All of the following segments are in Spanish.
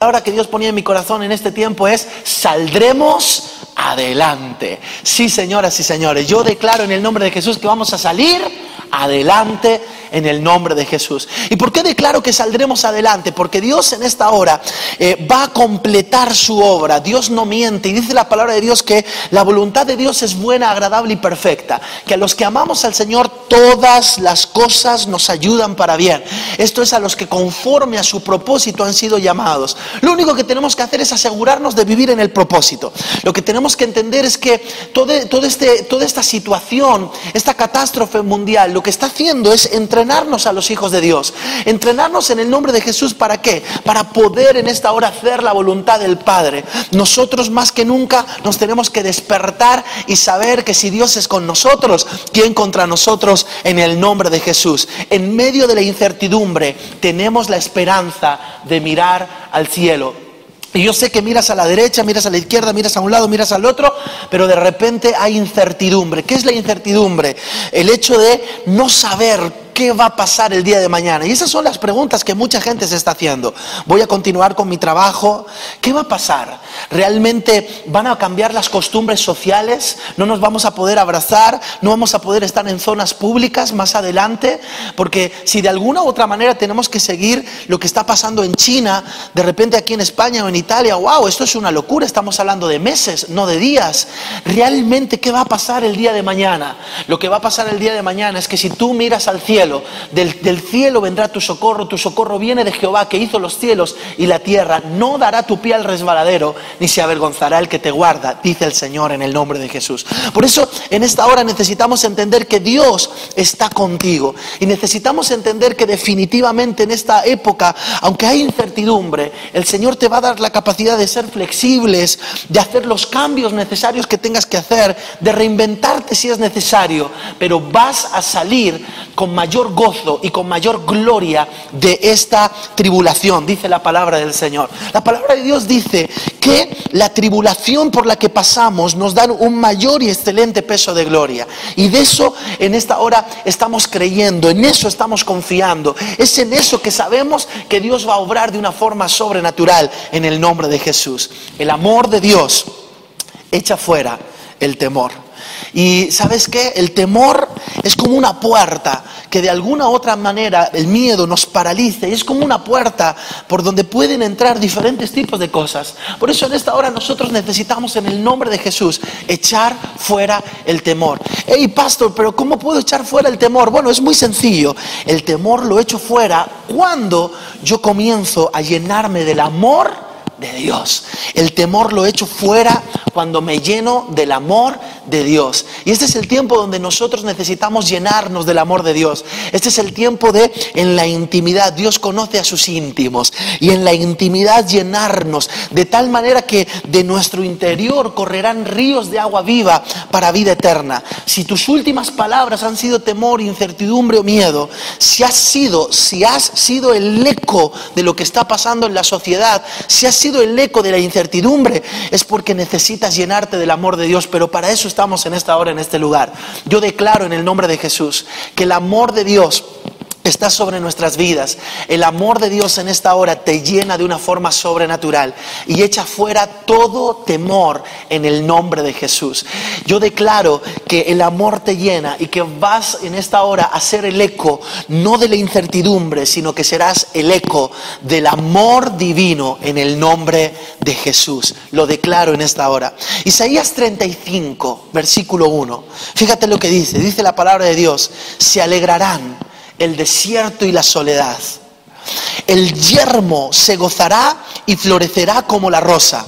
palabra que Dios ponía en mi corazón en este tiempo es saldremos adelante. Sí, señoras y señores, yo declaro en el nombre de Jesús que vamos a salir adelante en el nombre de Jesús. ¿Y por qué declaro que saldremos adelante? Porque Dios en esta hora eh, va a completar su obra. Dios no miente y dice la palabra de Dios que la voluntad de Dios es buena, agradable y perfecta. Que a los que amamos al Señor todas las cosas nos ayudan para bien. Esto es a los que conforme a su propósito han sido llamados. Lo único que tenemos que hacer es asegurarnos de vivir en el propósito. Lo que tenemos que entender es que todo, todo este, toda esta situación, esta catástrofe mundial, lo que está haciendo es entrenarnos a los hijos de Dios. Entrenarnos en el nombre de Jesús para qué? Para poder en esta hora hacer la voluntad del Padre. Nosotros más que nunca nos tenemos que despertar y saber que si Dios es con nosotros, ¿quién contra nosotros en el nombre de Jesús? En medio de la incertidumbre tenemos la esperanza de mirar al cielo. Y yo sé que miras a la derecha, miras a la izquierda, miras a un lado, miras al otro, pero de repente hay incertidumbre. ¿Qué es la incertidumbre? El hecho de no saber ¿Qué va a pasar el día de mañana? Y esas son las preguntas que mucha gente se está haciendo. ¿Voy a continuar con mi trabajo? ¿Qué va a pasar? ¿Realmente van a cambiar las costumbres sociales? ¿No nos vamos a poder abrazar? ¿No vamos a poder estar en zonas públicas más adelante? Porque si de alguna u otra manera tenemos que seguir lo que está pasando en China, de repente aquí en España o en Italia, wow, esto es una locura, estamos hablando de meses, no de días. ¿Realmente qué va a pasar el día de mañana? Lo que va a pasar el día de mañana es que si tú miras al cielo, del, cielo vendrá tu socorro, tu socorro viene de Jehová que hizo los cielos y la tierra. No dará tu pie al resbaladero, ni se avergonzará el que te guarda, dice el Señor en el nombre de Jesús. Por eso en esta hora necesitamos entender que Dios está contigo y necesitamos entender que definitivamente en esta época, aunque hay incertidumbre, el Señor te va a dar la capacidad de ser flexibles, de hacer los cambios necesarios que tengas que hacer, de reinventarte si es necesario, pero vas a salir con mayor gozo y con mayor gloria de esta tribulación, dice la palabra del Señor. La palabra de Dios dice que la tribulación por la que pasamos nos da un mayor y excelente peso de gloria. Y de eso en esta hora estamos creyendo, en eso estamos confiando. Es en eso que sabemos que Dios va a obrar de una forma sobrenatural en el nombre de Jesús. El amor de Dios echa fuera el temor. Y sabes qué? El temor es como una puerta que de alguna u otra manera el miedo nos paraliza y es como una puerta por donde pueden entrar diferentes tipos de cosas. Por eso en esta hora nosotros necesitamos en el nombre de Jesús echar fuera el temor. Hey pastor, pero ¿cómo puedo echar fuera el temor? Bueno, es muy sencillo. El temor lo echo fuera cuando yo comienzo a llenarme del amor de Dios. El temor lo echo fuera cuando me lleno del amor de Dios. Y este es el tiempo donde nosotros necesitamos llenarnos del amor de Dios. Este es el tiempo de en la intimidad. Dios conoce a sus íntimos. Y en la intimidad llenarnos de tal manera que de nuestro interior correrán ríos de agua viva para vida eterna. Si tus últimas palabras han sido temor, incertidumbre o miedo, si has sido, si has sido el eco de lo que está pasando en la sociedad, si has sido el eco de la incertidumbre, es porque necesitas llenarte del amor de Dios, pero para eso estamos en esta hora, en este lugar. Yo declaro en el nombre de Jesús que el amor de Dios está sobre nuestras vidas. El amor de Dios en esta hora te llena de una forma sobrenatural y echa fuera todo temor en el nombre de Jesús. Yo declaro que el amor te llena y que vas en esta hora a ser el eco no de la incertidumbre, sino que serás el eco del amor divino en el nombre de Jesús. Lo declaro en esta hora. Isaías 35, versículo 1. Fíjate lo que dice. Dice la palabra de Dios. Se alegrarán el desierto y la soledad. El yermo se gozará y florecerá como la rosa.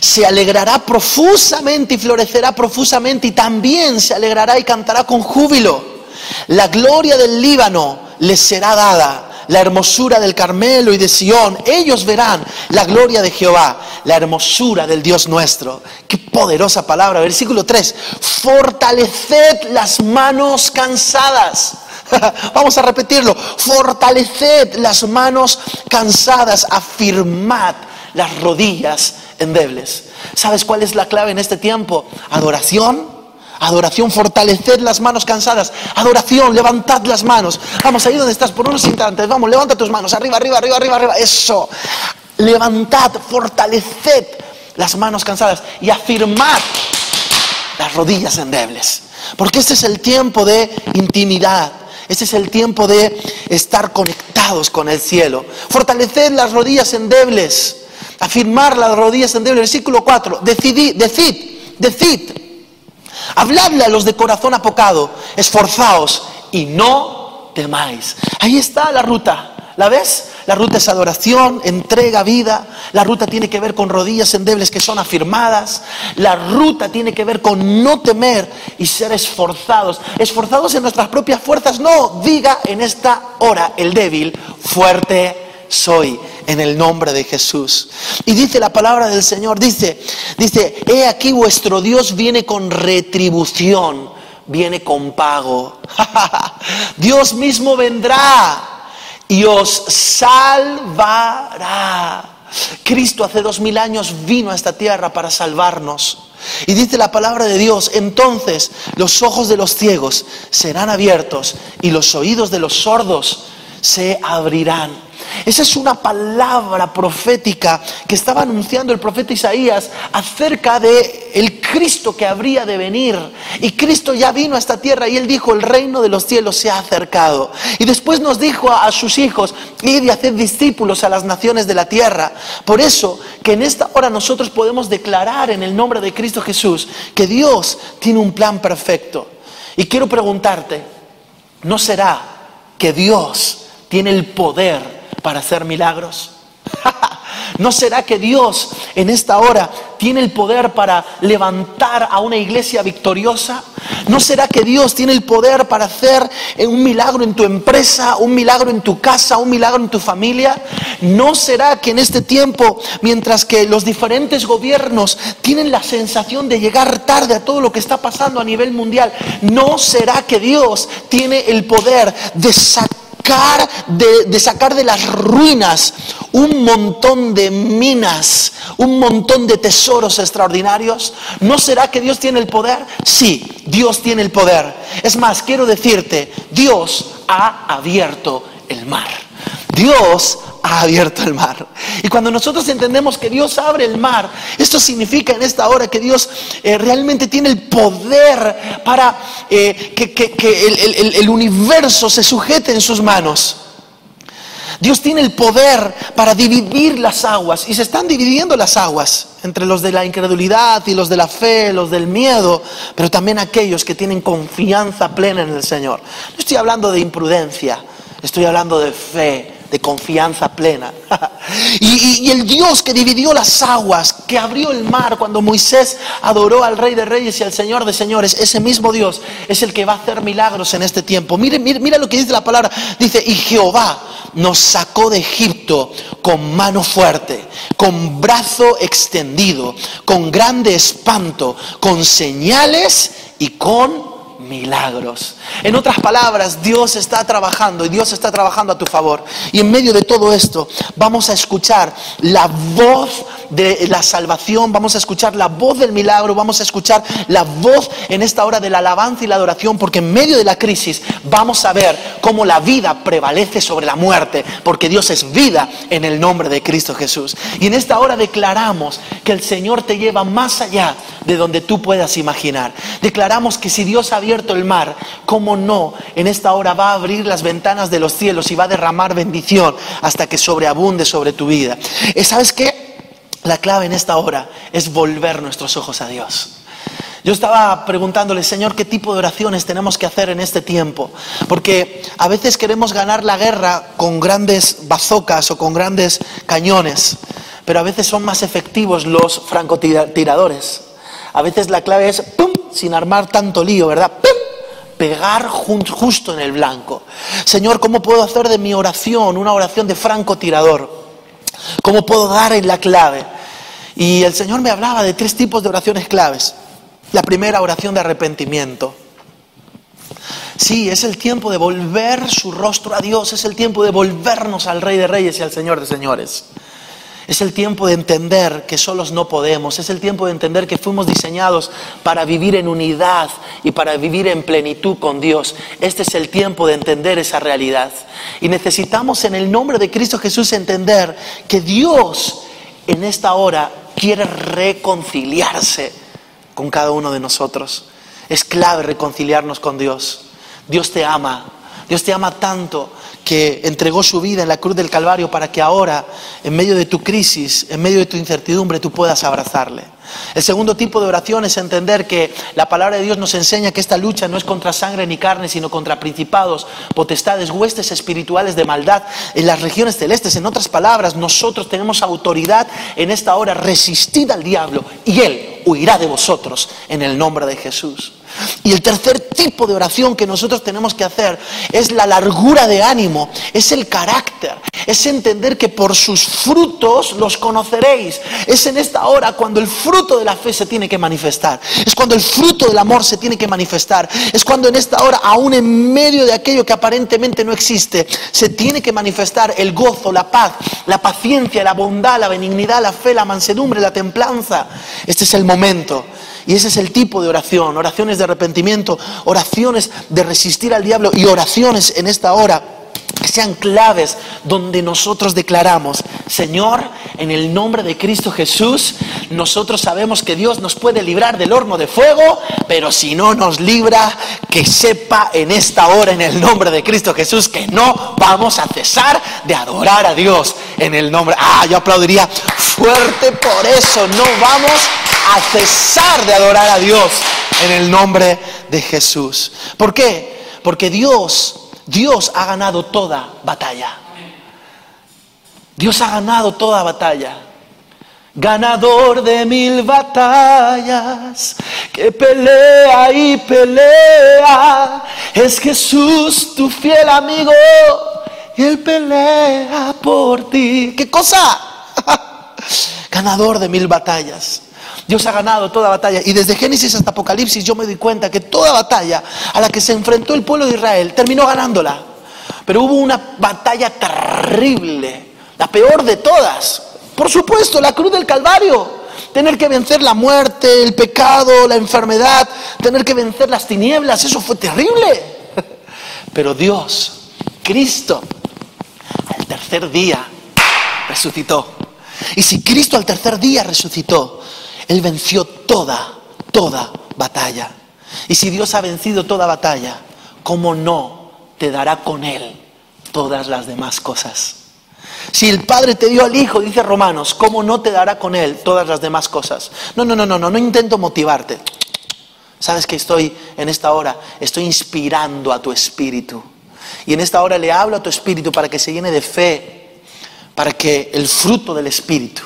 Se alegrará profusamente y florecerá profusamente y también se alegrará y cantará con júbilo. La gloria del Líbano les será dada la hermosura del Carmelo y de Sión. Ellos verán la gloria de Jehová, la hermosura del Dios nuestro. Qué poderosa palabra. Versículo 3. Fortaleced las manos cansadas Vamos a repetirlo. Fortaleced las manos cansadas, afirmad las rodillas endebles. ¿Sabes cuál es la clave en este tiempo? Adoración. Adoración, fortaleced las manos cansadas. Adoración, levantad las manos. Vamos, ahí donde estás por unos instantes. Vamos, levanta tus manos. Arriba, arriba, arriba, arriba, arriba. Eso. Levantad, fortaleced las manos cansadas y afirmad las rodillas endebles. Porque este es el tiempo de intimidad. Este es el tiempo de estar conectados con el cielo. Fortaleced las rodillas endebles. Afirmar las rodillas endebles. Versículo 4. Decidid, decid, decid. Habladle a los de corazón apocado. Esforzaos y no temáis. Ahí está la ruta. ¿La ves? La ruta es adoración, entrega, vida. La ruta tiene que ver con rodillas endebles que son afirmadas. La ruta tiene que ver con no temer y ser esforzados. Esforzados en nuestras propias fuerzas. No, diga en esta hora el débil, fuerte soy en el nombre de Jesús. Y dice la palabra del Señor, dice, dice, he aquí vuestro Dios viene con retribución, viene con pago. Dios mismo vendrá y os salvará. Cristo hace dos mil años vino a esta tierra para salvarnos. Y dice la palabra de Dios, entonces los ojos de los ciegos serán abiertos y los oídos de los sordos se abrirán. Esa es una palabra profética que estaba anunciando el profeta Isaías acerca de el Cristo que habría de venir. Y Cristo ya vino a esta tierra y él dijo, "El reino de los cielos se ha acercado." Y después nos dijo a, sus hijos, "Id y haced discípulos a las naciones de la tierra." Por eso que en esta hora nosotros podemos declarar en el nombre de Cristo Jesús que Dios tiene un plan perfecto. Y quiero preguntarte, ¿no será que Dios tiene el poder para hacer milagros? ¿No será que Dios en esta hora tiene el poder para levantar a una iglesia victoriosa? ¿No será que Dios tiene el poder para hacer un milagro en tu empresa, un milagro en tu casa, un milagro en tu familia? ¿No será que en este tiempo, mientras que los diferentes gobiernos tienen la sensación de llegar tarde a todo lo que está pasando a nivel mundial, ¿no será que Dios tiene el poder de sacar de, sacar de las ruinas un montón de minas, un montón de tesoros extraordinarios? ¿No será que Dios tiene el poder? Sí, Dios tiene el poder. Es más, quiero decirte, Dios ha abierto el mar. Dios ha abierto el mar. Y cuando nosotros entendemos que Dios abre el mar, esto significa en esta hora que Dios eh, realmente tiene el poder para eh, que, el universo se sujete en sus manos. Dios tiene el poder para dividir las aguas y se están dividiendo las aguas entre los de la incredulidad y los de la fe, los del miedo, pero también aquellos que tienen confianza plena en el Señor. No estoy hablando de imprudencia, estoy hablando de fe, de confianza plena. y, el Dios que dividió las aguas, que abrió el mar cuando Moisés adoró al Rey de Reyes y al Señor de Señores, ese mismo Dios es el que va a hacer milagros en este tiempo. Mire, mire, mira lo que dice la palabra. Dice, y Jehová nos sacó de Egipto con mano fuerte, con brazo extendido, con grande espanto, con señales y con milagros. En otras palabras, Dios está trabajando y Dios está trabajando a tu favor. Y en medio de todo esto vamos a escuchar la voz de la salvación, vamos a escuchar la voz del milagro, vamos a escuchar la voz en esta hora de la alabanza y la adoración, porque en medio de la crisis vamos a ver cómo la vida prevalece sobre la muerte, porque Dios es vida en el nombre de Cristo Jesús. Y en esta hora declaramos que el Señor te lleva más allá de donde tú puedas imaginar. Declaramos que si Dios ha abierto el mar, ¿cómo no? En esta hora va a abrir las ventanas de los cielos y va a derramar bendición hasta que sobreabunde sobre tu vida. Eh, ¿Sabes qué? La clave en esta hora es volver nuestros ojos a Dios. Yo estaba preguntándole, Señor, ¿qué tipo de oraciones tenemos que hacer en este tiempo? Porque a veces queremos ganar la guerra con grandes bazocas o con grandes cañones, pero a veces son más efectivos los francotiradores. A veces la clave es, ¡pum!, sin armar tanto lío, ¿verdad? ¡Pum! Pegar justo en el blanco. Señor, ¿cómo puedo hacer de mi oración una oración de francotirador? ¿Cómo puedo dar en la clave? Y el Señor me hablaba de tres tipos de oraciones claves. La primera, oración de arrepentimiento. Sí, es el tiempo de volver su rostro a Dios, es el tiempo de volvernos al Rey de Reyes y al Señor de Señores. Es el tiempo de entender que solos no podemos. Es el tiempo de entender que fuimos diseñados para vivir en unidad y para vivir en plenitud con Dios. Este es el tiempo de entender esa realidad. Y necesitamos en el nombre de Cristo Jesús entender que Dios en esta hora quiere reconciliarse con cada uno de nosotros. Es clave reconciliarnos con Dios. Dios te ama. Dios te ama tanto que entregó su vida en la cruz del Calvario para que ahora, en medio de tu crisis, en medio de tu incertidumbre, tú puedas abrazarle. El segundo tipo de oración es entender que la palabra de Dios nos enseña que esta lucha no es contra sangre ni carne, sino contra principados, potestades, huestes espirituales de maldad en las regiones celestes. En otras palabras, nosotros tenemos autoridad en esta hora, resistid al diablo y él huirá de vosotros en el nombre de Jesús. Y el tercer tipo de oración que nosotros tenemos que hacer es la largura de ánimo, es el carácter, es entender que por sus frutos los conoceréis. Es en esta hora cuando el fruto de la fe se tiene que manifestar, es cuando el fruto del amor se tiene que manifestar, es cuando en esta hora, aún en medio de aquello que aparentemente no existe, se tiene que manifestar el gozo, la paz, la paciencia, la bondad, la benignidad, la fe, la mansedumbre, la templanza. Este es el momento. Y ese es el tipo de oración, oraciones de arrepentimiento, oraciones de resistir al diablo y oraciones en esta hora sean claves donde nosotros declaramos, Señor, en el nombre de Cristo Jesús, nosotros sabemos que Dios nos puede librar del horno de fuego, pero si no nos libra, que sepa en esta hora, en el nombre de Cristo Jesús, que no vamos a cesar de adorar a Dios en el nombre. Ah, yo aplaudiría fuerte por eso, no vamos a cesar de adorar a Dios en el nombre de Jesús. ¿Por qué? Porque Dios, Dios ha ganado toda batalla. Dios ha ganado toda batalla. Ganador de mil batallas, que pelea y pelea, es Jesús tu fiel amigo, y Él pelea por ti. ¿Qué cosa? Ganador de mil batallas. Dios ha ganado toda batalla. Y desde Génesis hasta Apocalipsis yo me doy cuenta que toda batalla a la que se enfrentó el pueblo de Israel terminó ganándola. Pero hubo una batalla terrible, la peor de todas. Por supuesto, la cruz del Calvario. Tener que vencer la muerte, el pecado, la enfermedad, tener que vencer las tinieblas, eso fue terrible. Pero Dios, Cristo, al tercer día resucitó. Y si Cristo al tercer día resucitó, él venció toda, toda batalla. Y si Dios ha vencido toda batalla, ¿cómo no te dará con Él todas las demás cosas? Si el Padre te dio al Hijo, dice Romanos, ¿cómo no te dará con Él todas las demás cosas? No, no, no, no, no, no intento motivarte. Sabes que estoy en esta hora, estoy inspirando a tu espíritu. Y en esta hora le hablo a tu espíritu para que se llene de fe, para que el fruto del espíritu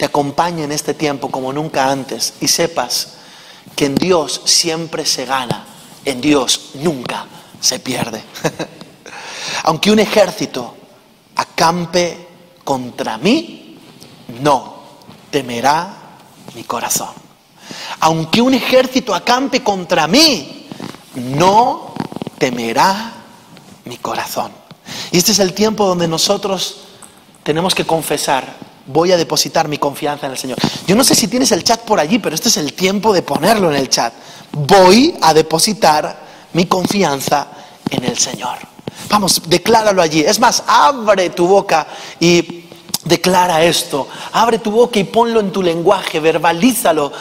te acompañe en este tiempo como nunca antes y sepas que en Dios siempre se gana, en Dios nunca se pierde. Aunque un ejército acampe contra mí, no temerá mi corazón. Aunque un ejército acampe contra mí, no temerá mi corazón. Y este es el tiempo donde nosotros tenemos que confesar voy a depositar mi confianza en el Señor. Yo no sé si tienes el chat por allí, pero este es el tiempo de ponerlo en el chat. Voy a depositar mi confianza en el Señor. Vamos, decláralo allí. Es más, abre tu boca y declara esto. Abre tu boca y ponlo en tu lenguaje, verbalízalo.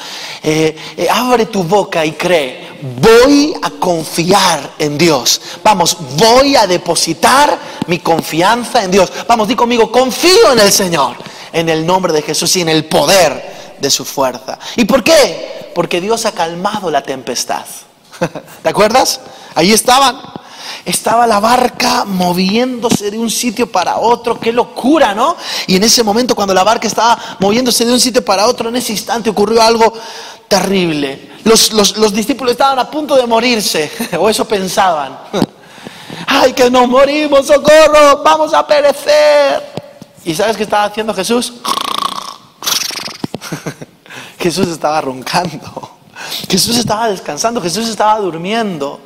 Eh, eh, abre tu boca y cree. Voy a confiar en Dios. Vamos, voy a depositar mi confianza en Dios. Vamos, di conmigo, confío en el Señor en el nombre de Jesús y en el poder de su fuerza. ¿Y por qué? Porque Dios ha calmado la tempestad. ¿Te acuerdas? Ahí estaban. Estaba la barca moviéndose de un sitio para otro. Qué locura, ¿no? Y en ese momento, cuando la barca estaba moviéndose de un sitio para otro, en ese instante ocurrió algo terrible. Los, los discípulos estaban a punto de morirse, o eso pensaban. ¡Ay, que nos morimos, socorro! ¡Vamos a perecer! ¿Y sabes qué estaba haciendo Jesús? Jesús estaba roncando. Jesús estaba descansando. Jesús estaba durmiendo.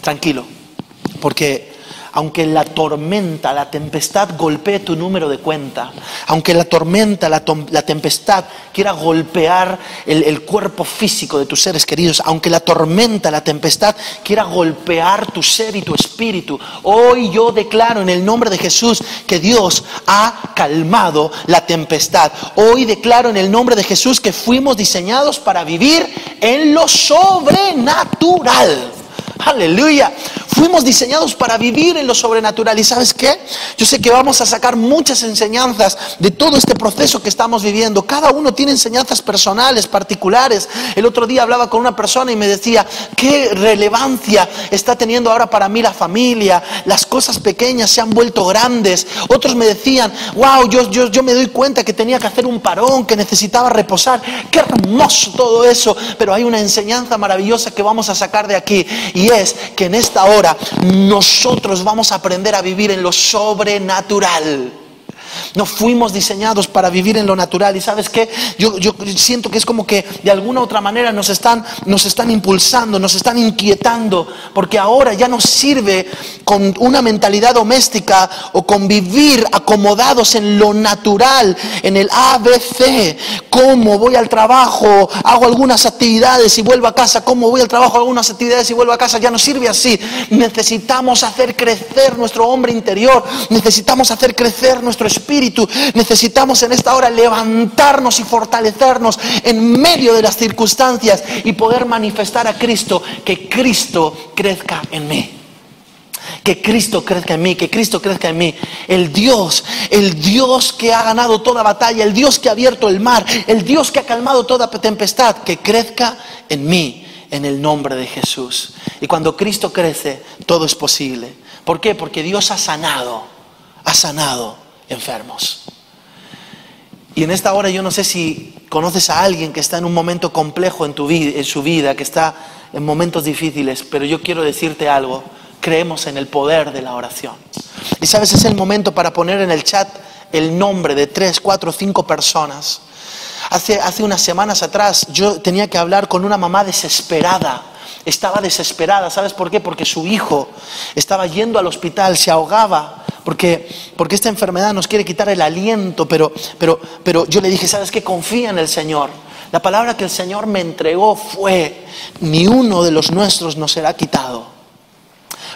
Tranquilo. Porque aunque la tormenta, la tempestad golpee tu número de cuenta, aunque la tormenta, la, tempestad quiera golpear el, el, cuerpo físico de tus seres queridos, aunque la tormenta, la tempestad quiera golpear tu ser y tu espíritu, hoy yo declaro en el nombre de Jesús que Dios ha calmado la tempestad. Hoy declaro en el nombre de Jesús que fuimos diseñados para vivir en lo sobrenatural. Aleluya. Fuimos diseñados para vivir en lo sobrenatural. ¿Y sabes qué? Yo sé que vamos a sacar muchas enseñanzas de todo este proceso que estamos viviendo. Cada uno tiene enseñanzas personales, particulares. El otro día hablaba con una persona y me decía, ¿qué relevancia está teniendo ahora para mí la familia? Las cosas pequeñas se han vuelto grandes. Otros me decían, wow, yo, yo, yo me doy cuenta que tenía que hacer un parón, que necesitaba reposar. Qué hermoso todo eso. Pero hay una enseñanza maravillosa que vamos a sacar de aquí. Y es que en esta hora nosotros vamos a aprender a vivir en lo sobrenatural. No fuimos diseñados para vivir en lo natural. Y sabes qué? Yo, yo siento que es como que de alguna otra manera nos están, nos están impulsando, nos están inquietando, porque ahora ya nos sirve con una mentalidad doméstica o con vivir acomodados en lo natural, en el ABC. ¿Cómo voy al trabajo? Hago algunas actividades y vuelvo a casa. ¿Cómo voy al trabajo? Hago algunas actividades y vuelvo a casa. Ya no sirve así. Necesitamos hacer crecer nuestro hombre interior. Necesitamos hacer crecer nuestro espíritu espíritu. Necesitamos en esta hora levantarnos y fortalecernos en medio de las circunstancias y poder manifestar a Cristo, que Cristo crezca en mí. Que Cristo crezca en mí, que Cristo crezca en mí. El Dios, el Dios que ha ganado toda batalla, el Dios que ha abierto el mar, el Dios que ha calmado toda tempestad, que crezca en mí, en el nombre de Jesús. Y cuando Cristo crece, todo es posible. ¿Por qué? Porque Dios ha sanado, ha sanado enfermos. Y en esta hora yo no sé si conoces a alguien que está en un momento complejo en, tu vida, en su vida, que está en momentos difíciles, pero yo quiero decirte algo, creemos en el poder de la oración. Y sabes, es el momento para poner en el chat el nombre de tres, cuatro, cinco personas. Hace, hace unas semanas atrás yo tenía que hablar con una mamá desesperada estaba desesperada. ¿Sabes por qué? Porque su hijo estaba yendo al hospital, se ahogaba, porque, porque esta enfermedad nos quiere quitar el aliento, pero, pero, pero yo le dije, ¿sabes qué? Confía en el Señor. La palabra que el Señor me entregó fue, ni uno de los nuestros nos será quitado.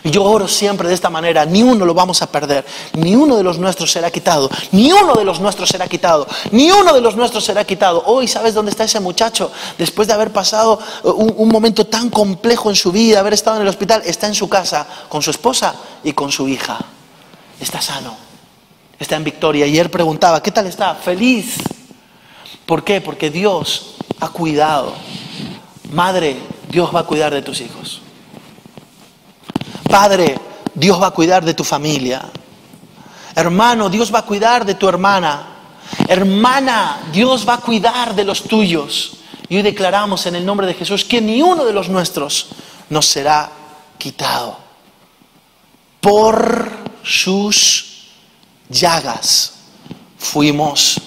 Yo oro siempre de esta manera, ni uno lo vamos a perder, ni uno de los nuestros será quitado, ni uno de los nuestros será quitado, ni uno de los nuestros será quitado. Hoy, ¿sabes dónde está ese muchacho? Después de haber pasado uh, un, momento tan complejo en su vida, haber estado en el hospital, está en su casa con su esposa y con su hija. Está sano, está en victoria. Y él preguntaba, ¿qué tal está? Feliz. ¿Por qué? Porque Dios ha cuidado. Madre, Dios va a cuidar de tus hijos. Padre, Dios va a cuidar de tu familia. Hermano, Dios va a cuidar de tu hermana. Hermana, Dios va a cuidar de los tuyos. Y hoy declaramos en el nombre de Jesús que ni uno de los nuestros nos será quitado. Por sus llagas fuimos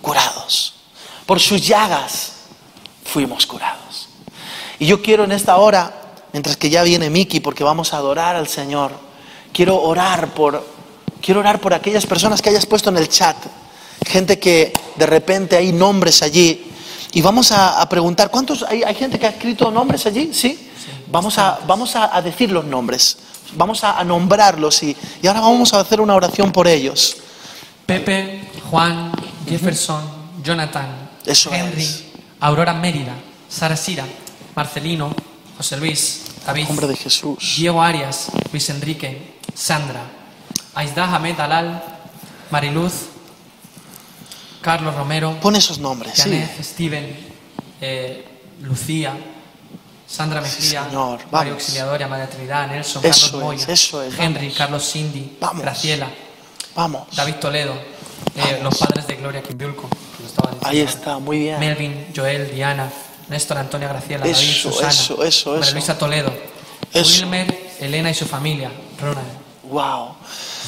curados. Por sus llagas fuimos curados. Y yo quiero en esta hora mientras que ya viene Miki porque vamos a adorar al Señor. Quiero orar por quiero orar por aquellas personas que hayas puesto en el chat. Gente que de repente hay nombres allí y vamos a, preguntar, ¿cuántos hay, gente que ha escrito nombres allí? ¿Sí? Vamos a vamos a, decir los nombres. Vamos a, nombrarlos y, y ahora vamos a hacer una oración por ellos. Pepe, Juan, Jefferson, Jonathan, Henry, Aurora Mérida, Sara Sira, Marcelino, José Luis, David, nombre de Jesús. Diego Arias, Luis Enrique, Sandra, Aizda Ahmed Alal, Mariluz, Carlos Romero. Pon esos nombres. Janet, Steven, eh, Lucía, Sandra Mejía, Mario Auxiliador, María Trinidad, Nelson, Carlos Moya, Henry, Carlos Cindy, Graciela, vamos. David Toledo, eh, los padres de Gloria Quimbiulco. Ahí está, muy bien. Melvin, Joel, Diana, Néstor Antonia Graciela, David, Susana, eso, eso, Luisa Toledo, Wilmer, Elena y su familia, Ronald. Wow.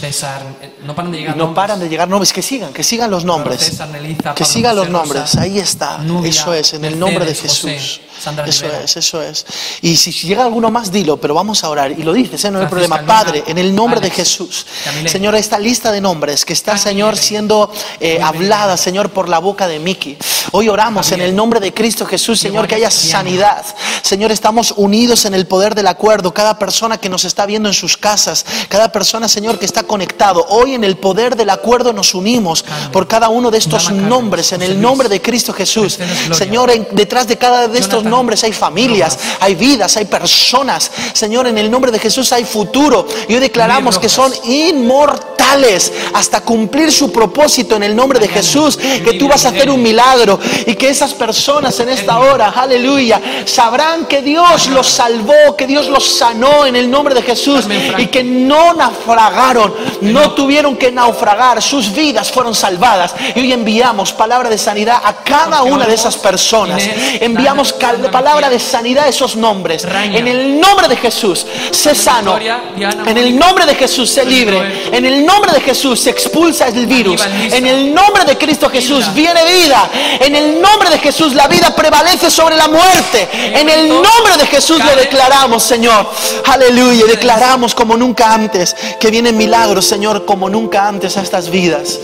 César, no paran de llegar no nombres. paran de llegar nombres, que sigan, que sigan los nombres. César, que sigan los José nombres, ahí está. Nubia, eso es, en el nombre de José, Jesús. Sandra eso Rivera. es, eso es. Y si llega alguno más, dilo, pero vamos a orar. Y lo dices, ¿eh? no hay problema. Luna, Padre, en el nombre de Alex, Jesús. Camila. Señor, esta lista de nombres que está, Señor, siendo eh, hablada, bien. Señor, por la boca de Miki. Hoy oramos en el nombre de Cristo Jesús, Señor, que haya sanidad. Señor, estamos unidos en el poder del acuerdo. Cada persona que nos está viendo en sus casas, cada persona, Señor, que está conectado. Hoy en el poder del acuerdo nos unimos por cada uno de estos nombres en el nombre de Cristo Jesús. Gloria. Señor, en- detrás de cada de estos nombres hay familias, hay vidas, hay personas. Señor, en el nombre de Jesús hay futuro. Y hoy declaramos que son inmortales hasta cumplir su propósito en el nombre de Jesús. Que tú vas a hacer un milagro y que esas personas en esta hora, aleluya, sabrán que Dios los salvó, que Dios los sanó en el nombre de Jesús y que no naufragaron, no tuvieron que naufragar, sus vidas fueron salvadas. Y hoy enviamos palabra de sanidad a cada una de esas personas. Enviamos palabra de sanidad a esos nombres. En el nombre de Jesús, sé sano. En el nombre de Jesús, sé libre. En el nombre de Jesús, se expulsa el virus. En el nombre de Cristo Jesús, viene vida. En el nombre de Jesús, la vida prevalece sobre la muerte. En el nombre de Jesús lo declaramos, Señor. Aleluya. Declaramos como nunca antes que vienen milagros, Señor, como nunca antes a estas vidas.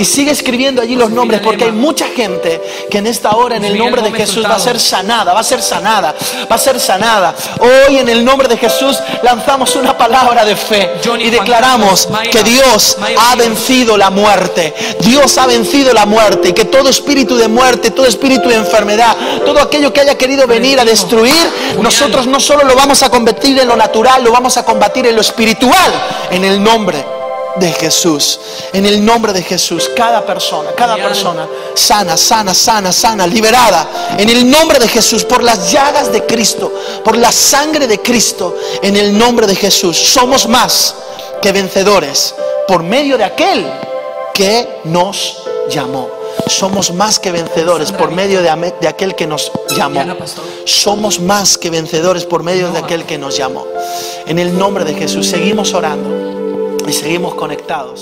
Y sigue escribiendo allí los nombres porque hay mucha gente que en esta hora, en el nombre de Jesús, va a ser sanada, va a ser sanada, va a ser sanada. Hoy en el nombre de Jesús lanzamos una palabra de fe y declaramos que Dios ha vencido la muerte. Dios ha vencido la muerte y que todo espíritu de muerte, todo espíritu de enfermedad, todo aquello que haya querido venir a destruir, nosotros no solo lo vamos a convertir en lo natural, lo vamos a combatir en lo espiritual, en el nombre de Jesús, en el nombre de Jesús, cada persona, cada persona sana, sana, sana, sana, liberada, en el nombre de Jesús, por las llagas de Cristo, por la sangre de Cristo, en el nombre de Jesús, somos más que vencedores por medio de aquel que nos llamó. Somos más que vencedores por medio de, de aquel que nos llamó. Somos más que vencedores por medio de aquel que nos llamó. En el nombre de Jesús seguimos orando y seguimos conectados.